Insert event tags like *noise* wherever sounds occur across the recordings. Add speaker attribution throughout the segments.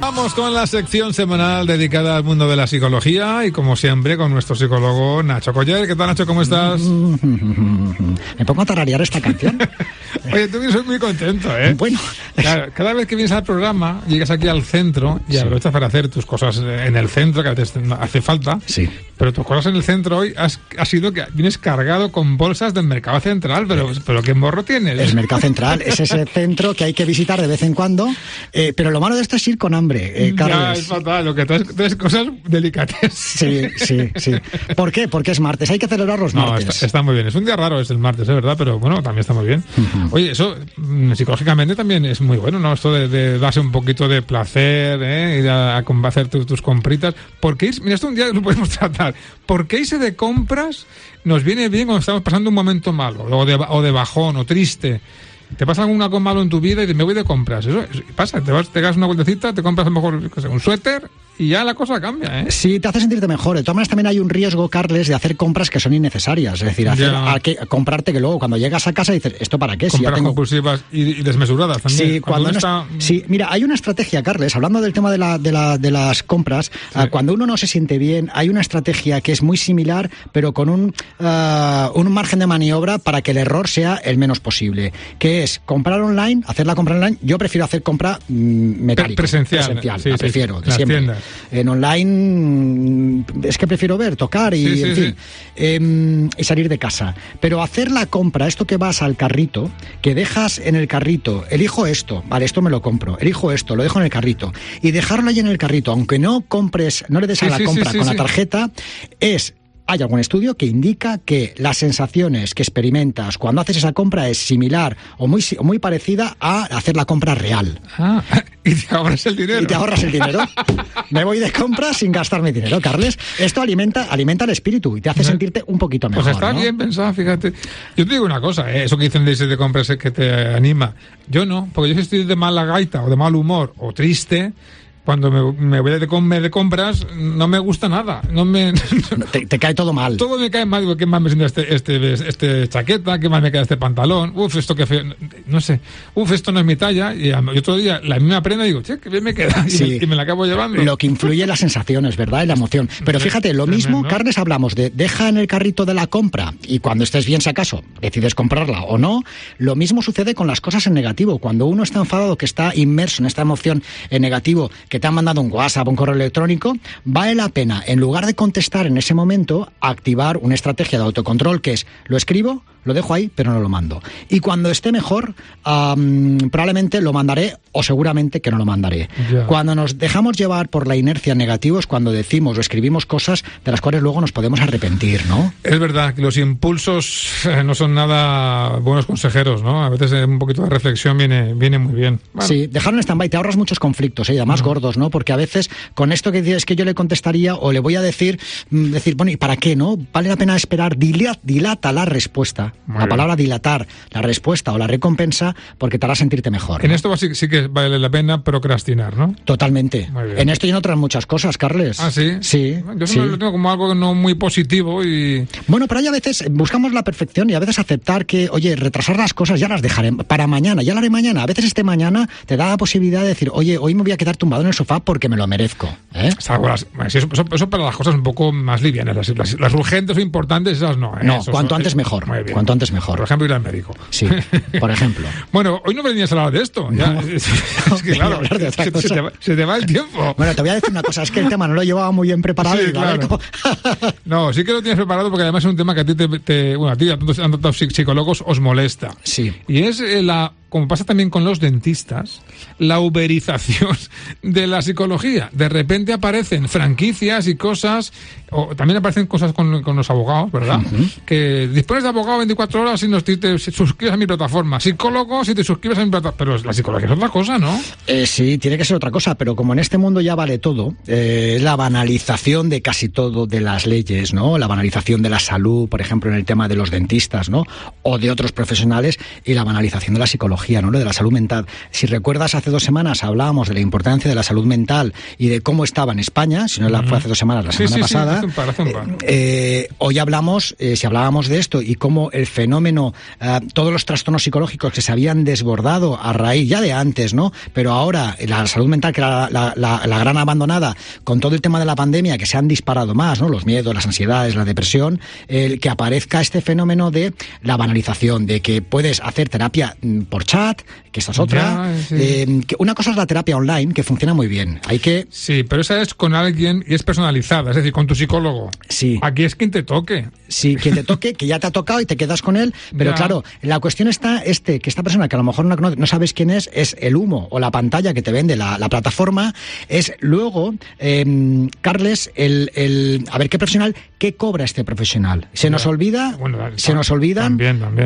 Speaker 1: Vamos con la sección semanal dedicada al mundo de la psicología y como siempre con nuestro psicólogo Nacho Coller. ¿Qué tal Nacho? ¿Cómo estás? *laughs*
Speaker 2: Me pongo a tararear esta canción. *laughs*
Speaker 1: Oye, tú soy muy contento, ¿eh?
Speaker 2: Bueno.
Speaker 1: Claro, cada vez que vienes al programa, llegas aquí al centro y aprovechas para hacer tus cosas en el centro, que a veces hace falta.
Speaker 2: Sí.
Speaker 1: Pero tus cosas en el centro hoy has, ha sido que vienes cargado con bolsas del mercado central, pero, pero ¿qué morro tienes?
Speaker 2: El mercado central es ese *laughs* centro que hay que visitar de vez en cuando, eh, pero lo malo de esto es ir con hambre, eh,
Speaker 1: Ya,
Speaker 2: Carlos.
Speaker 1: es fatal, lo que traes, traes cosas delicates.
Speaker 2: Sí, sí, sí. ¿Por qué? Porque es martes. Hay que celebrar los
Speaker 1: No,
Speaker 2: martes.
Speaker 1: está, está muy bien. Es un día raro, es el martes, es verdad, pero bueno, también está muy bien. Oye, eso mm, psicológicamente también es muy bueno, ¿no? Esto de, darse un poquito de placer, ¿eh? Ir a, a hacer tus, tus compritas. ¿Por qué? ir- Mira, esto un día lo podemos *laughs* tratar. ¿Por qué irse de compras nos viene bien cuando estamos pasando un momento malo, o de, o de bajón, o triste? Te pasa algún algo malo en tu vida y dices, me voy de compras. Eso, pasa, te vas, te das una vueltecita, te compras a lo mejor un suéter y ya la cosa cambia, ¿eh?
Speaker 2: Sí, te hace sentirte mejor. De todas maneras, también hay un riesgo, Carles, de hacer compras que son innecesarias. Es decir, hacer, a que, a comprarte que luego cuando llegas a casa dices, ¿esto para qué? Si ya
Speaker 1: Compras
Speaker 2: tengo
Speaker 1: compulsivas y, y desmesuradas también.
Speaker 2: Sí, cuando,
Speaker 1: uno está...
Speaker 2: es- sí, mira, hay una estrategia, Carles, hablando del tema de, la, de, la- de las compras, ah, cuando uno no se siente bien, hay una estrategia que es muy similar, pero con un, ah, un margen de maniobra para que el error sea el menos posible, que es comprar online, hacer la compra online, yo prefiero hacer compra mm, metálica.
Speaker 1: presencial,
Speaker 2: Presencial,
Speaker 1: sí,
Speaker 2: la
Speaker 1: sí,
Speaker 2: prefiero, de siempre.
Speaker 1: tiendas.
Speaker 2: En online mm, es que prefiero ver, tocar y,
Speaker 1: Sí,
Speaker 2: en
Speaker 1: sí.
Speaker 2: fin, em, y salir de casa. Pero hacer la compra, esto que vas al carrito, que dejas en el carrito, elijo esto, vale, esto me lo compro, elijo esto, lo dejo en el carrito, y dejarlo ahí en el carrito, aunque no compres, no le des a la compra con la tarjeta, es hay algún estudio que indica que las sensaciones que experimentas cuando haces esa compra es similar o muy, muy parecida a hacer la compra real.
Speaker 1: Ah, y te ahorras el dinero.
Speaker 2: Y te ahorras el dinero. Me voy de compras sin gastar mi dinero, Carles. Esto alimenta, alimenta el espíritu y te hace sentirte un poquito mejor.
Speaker 1: Pues está
Speaker 2: ¿no?
Speaker 1: bien pensado, fíjate. Yo te digo una cosa, ¿eh? eso que dicen de ese de compras es que te anima. Yo no, porque yo si estoy de mala gaita o de mal humor o triste, cuando me, me voy de, com- de compras no me gusta nada. No me, *laughs*
Speaker 2: No, Te, te cae todo mal.
Speaker 1: todo me cae mal. Digo, ¿qué más me sienta este, este, este chaqueta? ¿Qué más me queda este pantalón? Uf, esto que feo. No sé. Uf, esto no es mi talla. Y, otro día la misma prenda digo, che, qué bien me queda. *laughs* Y, me, y me la acabo llevando.
Speaker 2: Lo que influye en las sensaciones, ¿verdad? Y la emoción. *laughs* Pero fíjate, lo mismo. Carles, hablamos de deja en el carrito de la compra y cuando estés bien, si acaso, decides comprarla o no. Lo mismo sucede con las cosas en negativo. Cuando uno está enfadado, que está inmerso en esta emoción en negativo, que te han mandado un WhatsApp, un correo electrónico, vale la pena, en lugar de contestar en ese momento, activar una estrategia de autocontrol que es lo escribo, lo dejo ahí, pero no lo mando. Y cuando esté mejor, probablemente lo mandaré o seguramente que no lo mandaré. Cuando nos dejamos llevar por la inercia negativa es cuando decimos o escribimos cosas de las cuales luego nos podemos arrepentir, ¿no?
Speaker 1: Es verdad que los impulsos eh, no son nada buenos consejeros, ¿no? A veces eh, un poquito de reflexión viene, viene muy bien. Bueno,
Speaker 2: Sí, dejarlo en stand-by, te ahorras muchos conflictos, ¿eh? y además gordos, ¿no? Porque a veces con esto que dices que yo le contestaría o le voy a decir, mm, decir, bueno, ¿y para qué, no? Vale la pena esperar, dilata, dilata la respuesta,
Speaker 1: Muy
Speaker 2: la
Speaker 1: bien.
Speaker 2: palabra dilatar, la respuesta o la recompensa, porque te hará sentirte mejor.
Speaker 1: En esto sí, sí que vale la pena procrastinar, ¿no?
Speaker 2: Totalmente. En esto y en otras muchas cosas, Carles.
Speaker 1: Ah, sí.
Speaker 2: Sí.
Speaker 1: Yo
Speaker 2: sí.
Speaker 1: lo tengo como algo no muy positivo y.
Speaker 2: Bueno, pero hay a veces buscamos la perfección y a veces aceptar que, oye, retrasar las cosas ya las dejaré para mañana, ya lo haré mañana. A veces este mañana te da la posibilidad de decir, oye, hoy me voy a quedar tumbado en el sofá porque me lo merezco. ¿eh?
Speaker 1: Eso, para las cosas un poco más livianas. Las, las- las urgentes o importantes, esas no. ¿eh?
Speaker 2: No,
Speaker 1: Eso-
Speaker 2: cuanto
Speaker 1: eso-
Speaker 2: antes mejor,
Speaker 1: Muy bien.
Speaker 2: cuanto antes mejor.
Speaker 1: Por ejemplo, ir al médico.
Speaker 2: Sí, por ejemplo. *laughs*
Speaker 1: Bueno, hoy no venías a hablar de esto. ya.
Speaker 2: No. *laughs*
Speaker 1: es, que claro,
Speaker 2: de
Speaker 1: se, te va, se te va el tiempo.
Speaker 2: Bueno, te voy a decir una cosa, es que el tema no lo llevaba muy bien preparado.
Speaker 1: Sí,
Speaker 2: y
Speaker 1: claro. *laughs* No, sí que lo tienes preparado porque además es un tema que a ti, te, te- bueno, a ti a tantos, a tantos psicólogos os molesta.
Speaker 2: Sí.
Speaker 1: Y es eh, la como pasa también con los dentistas, la uberización *laughs* de la psicología. De repente aparecen franquicias y cosas, o también aparecen cosas con, los abogados, ¿verdad? Que dispones de abogado 24 horas si, te, suscribes a mi plataforma. Psicólogo si te suscribes a mi plataforma. Pero la psicología es otra cosa, ¿no?
Speaker 2: Eh, sí, tiene que ser otra cosa, pero como en este mundo ya vale todo, eh, es la banalización de casi todo de las leyes, ¿no? La banalización de la salud, por ejemplo, en el tema de los dentistas, ¿no? O de otros profesionales, y la banalización de la psicología, ¿no? De la salud mental. Si recuerdas, hace dos semanas hablábamos de la importancia de la salud mental y de cómo estaba en España, si no la fue hace dos semanas, la semana pasada. Eh, hoy hablamos, eh, si hablábamos de esto y cómo el fenómeno, eh, todos los trastornos psicológicos que se habían desbordado a raíz ya de antes, ¿no? Pero ahora la salud mental, que era la, gran abandonada, con todo el tema de la pandemia, que se han disparado más, ¿no? Los miedos, las ansiedades, la depresión, el que aparezca este fenómeno de la banalización, de que puedes hacer terapia mm, por chat, que esta es otra. que una cosa es la terapia online, que funciona muy bien. Hay que...
Speaker 1: Sí, pero esa es con alguien y es personalizada, es decir, con tu psicólogo.
Speaker 2: Sí.
Speaker 1: Aquí es quien te toque.
Speaker 2: Sí, quien te toque, que ya te ha tocado y te quedas con él. Pero claro, la cuestión está este, que esta persona que a lo mejor no, no, sabes quién es, es el humo o la pantalla que te vende la, plataforma, es luego, eh, Carles, el, el, a ver qué profesional, qué cobra este profesional. Se nos olvida, se nos olvidan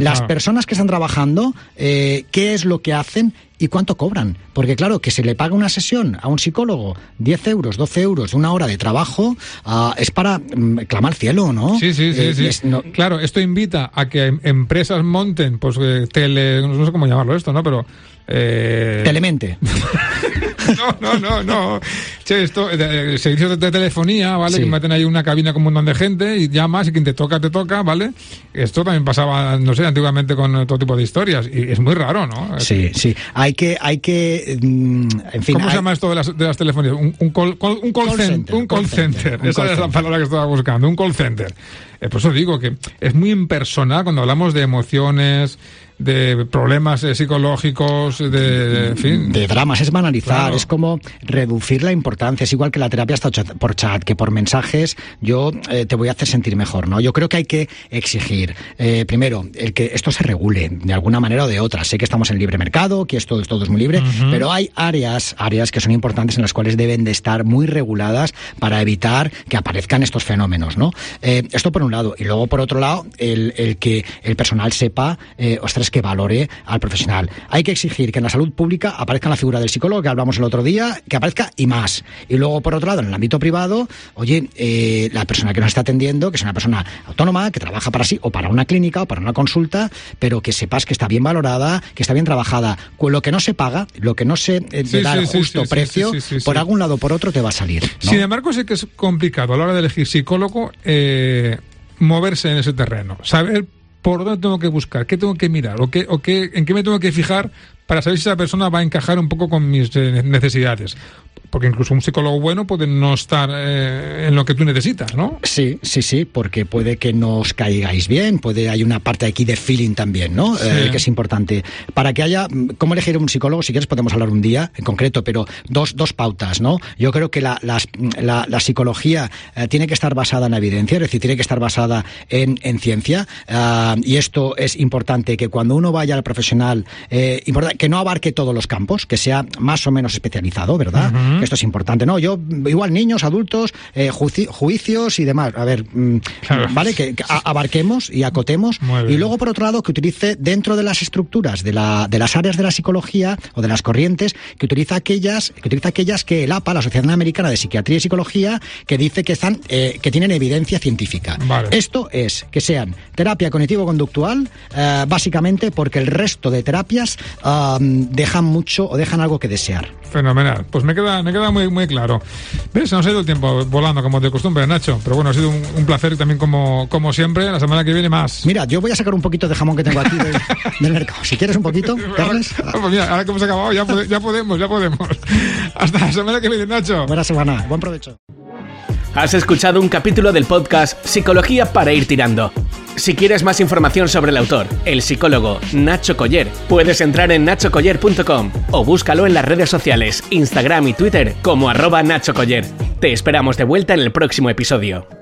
Speaker 2: las personas que están trabajando, eh, qué es lo que hacen ¿Y cuánto cobran? Porque claro, que se le paga una sesión a un psicólogo 10 euros, 12 euros de una hora de trabajo ah, es para mm, clamar cielo, ¿no?
Speaker 1: Sí, sí, sí. Eh, sí. Claro, esto invita a que em, empresas monten, pues, eh, tele, no sé cómo llamarlo esto, ¿no? Pero...
Speaker 2: Eh... Telemente. *laughs*
Speaker 1: no, no, no, no. Che, esto, eh, servicios de, telefonía, ¿vale? Que meten ahí una cabina con un montón de gente y llamas y quien te toca, te toca, ¿vale? Esto también pasaba, no sé, antiguamente con todo tipo de historias y es muy raro, ¿no?
Speaker 2: Sí, sí. Hay que, hay que, mm, en fin.
Speaker 1: ¿Cómo se llama esto de las, de las telefonías? Un, un, call, un call, center, Un call center. Esa es la palabra que estaba buscando, un call center. Eh, por eso digo que es muy impersonal cuando hablamos de emociones, de problemas eh, psicológicos, de, fin.
Speaker 2: De dramas, es banalizar, es como reducir la importancia. Es igual que la terapia está por chat, que por mensajes yo eh, te voy a hacer sentir mejor, ¿no? Yo creo que hay que exigir, eh, primero, el que esto se regule de alguna manera o de otra. Sé que estamos en libre mercado, que esto todo es muy libre, pero hay áreas, áreas que son importantes en las cuales deben de estar muy reguladas para evitar que aparezcan estos fenómenos, ¿no? esto por un lado. Y luego, por otro lado, el, el que el personal sepa, ostras, que valore al profesional. Hay que exigir que en la salud pública aparezca la figura del psicólogo que hablamos el otro día, que aparezca y más. Y luego, por otro lado, en el ámbito privado, oye, eh, la persona que nos está atendiendo, que es una persona autónoma, que trabaja para sí, o para una clínica, o para una consulta, pero que sepas que está bien valorada, que está bien trabajada. Lo que no se paga, lo que no se eh, da el justo precio, por algún lado o por otro te va a salir.
Speaker 1: Sin embargo, sé que es complicado a la hora de elegir psicólogo eh, moverse en ese terreno. Saber por dónde tengo que buscar, qué tengo que mirar, o, qué, o qué, en qué me tengo que fijar para saber si esa persona va a encajar un poco con mis eh, necesidades porque incluso un psicólogo bueno puede no estar eh, en lo que tú necesitas, ¿no?
Speaker 2: Sí, sí, sí, porque puede que no os caigáis bien, puede hay una parte aquí de feeling también, ¿no? Eh, que es importante. Para que haya, ¿cómo elegir un psicólogo? Si quieres podemos hablar un día en concreto, pero dos, dos pautas, ¿no? Yo creo que la, la, psicología eh, tiene que estar basada en evidencia, es decir, tiene que estar basada en, en ciencia, y esto es importante que cuando uno vaya al profesional, que no abarque todos los campos, que sea más o menos especializado, ¿verdad? Esto es importante, ¿no? Yo, igual niños, adultos, eh, juicios y demás. A ver, mm, ¿vale? Que, abarquemos y acotemos. Y luego, por otro lado, que utilice dentro de las estructuras de, la, de las áreas de la psicología o de las corrientes, que utiliza aquellas que, utiliza aquellas que el APA, la Asociación Americana de Psiquiatría y Psicología, que dice que, están, eh, que tienen evidencia científica. Esto es que sean terapia cognitivo-conductual, eh, básicamente porque el resto de terapias dejan mucho o dejan algo que desear.
Speaker 1: Fenomenal. Pues me queda, me queda muy, muy claro. ¿Ves? Nos ha ido el tiempo volando como de costumbre, Nacho. Pero bueno, ha sido un, placer también como, como siempre. La semana que viene más.
Speaker 2: Mira, yo voy a sacar un poquito de jamón que tengo aquí del, *laughs* mercado. Si quieres un poquito, Carles. *laughs*
Speaker 1: pues mira, ahora que hemos acabado, ya, ya podemos, ya podemos. *laughs* Hasta la semana que viene, Nacho.
Speaker 2: Buena semana. Buen provecho.
Speaker 3: Has escuchado un capítulo del podcast Psicología para ir tirando. Si quieres más información sobre el autor, el psicólogo Nacho Coller, puedes entrar en nachocoller.com o búscalo en las redes sociales, Instagram y Twitter como arroba Nacho Coller. Te esperamos de vuelta en el próximo episodio.